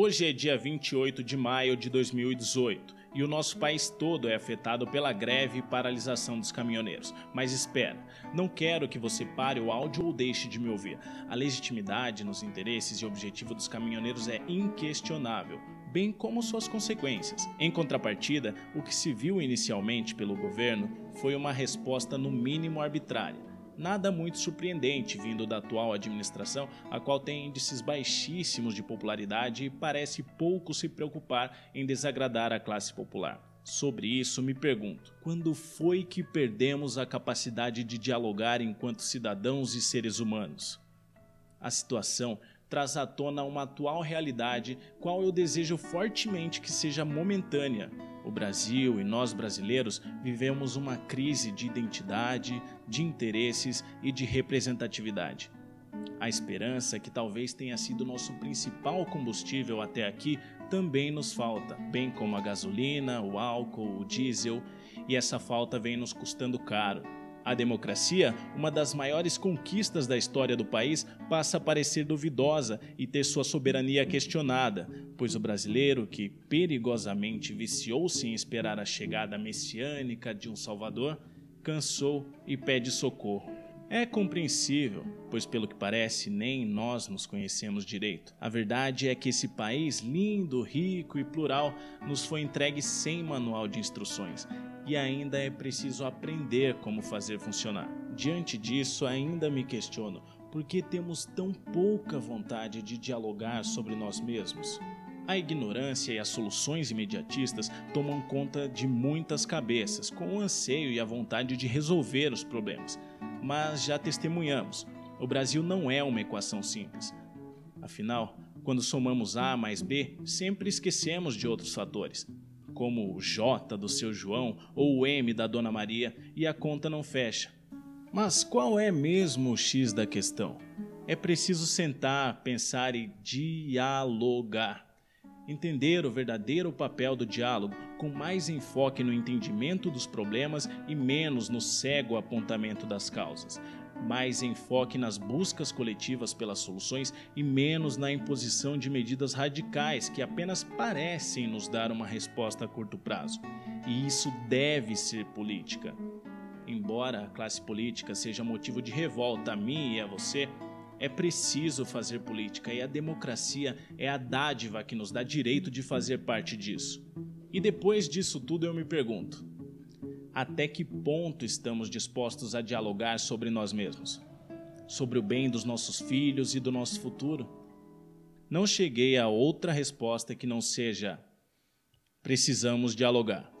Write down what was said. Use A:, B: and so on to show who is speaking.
A: Hoje é dia 28 de maio de 2018 e o nosso país todo é afetado pela greve e paralisação dos caminhoneiros. Mas espera, não quero que você pare o áudio ou deixe de me ouvir. A legitimidade nos interesses e objetivo dos caminhoneiros é inquestionável, bem como suas consequências. Em contrapartida, o que se viu inicialmente pelo governo foi uma resposta no mínimo arbitrária nada muito surpreendente vindo da atual administração, a qual tem índices baixíssimos de popularidade e parece pouco se preocupar em desagradar a classe popular. Sobre isso, me pergunto: quando foi que perdemos a capacidade de dialogar enquanto cidadãos e seres humanos? A situação traz à tona uma atual realidade, qual eu desejo fortemente que seja momentânea. O Brasil e nós brasileiros vivemos uma crise de identidade, de interesses e de representatividade. A esperança, que talvez tenha sido nosso principal combustível até aqui, também nos falta, bem como a gasolina, o álcool, o diesel, e essa falta vem nos custando caro. A democracia, uma das maiores conquistas da história do país, passa a parecer duvidosa e ter sua soberania questionada, pois o brasileiro, que perigosamente viciou-se em esperar a chegada messiânica de um Salvador, cansou e pede socorro. É compreensível, pois pelo que parece nem nós nos conhecemos direito. A verdade é que esse país lindo, rico e plural nos foi entregue sem manual de instruções e ainda é preciso aprender como fazer funcionar. Diante disso, ainda me questiono por que temos tão pouca vontade de dialogar sobre nós mesmos. A ignorância e as soluções imediatistas tomam conta de muitas cabeças, com o anseio e a vontade de resolver os problemas mas já testemunhamos, o Brasil não é uma equação simples. Afinal, quando somamos A mais B, sempre esquecemos de outros fatores, como o J do seu João ou o M da Dona Maria, e a conta não fecha. Mas qual é mesmo o X da questão? É preciso sentar, pensar e dialogar. Entender o verdadeiro papel do diálogo, com mais enfoque no entendimento dos problemas e menos no cego apontamento das causas. Mais enfoque nas buscas coletivas pelas soluções e menos na imposição de medidas radicais que apenas parecem nos dar uma resposta a curto prazo. E isso deve ser política. Embora a classe política seja motivo de revolta a mim e a você, é preciso fazer política e a democracia é a dádiva que nos dá direito de fazer parte disso. E depois disso tudo eu me pergunto: até que ponto estamos dispostos a dialogar sobre nós mesmos, sobre o bem dos nossos filhos e do nosso futuro? Não cheguei a outra resposta que não seja: precisamos dialogar.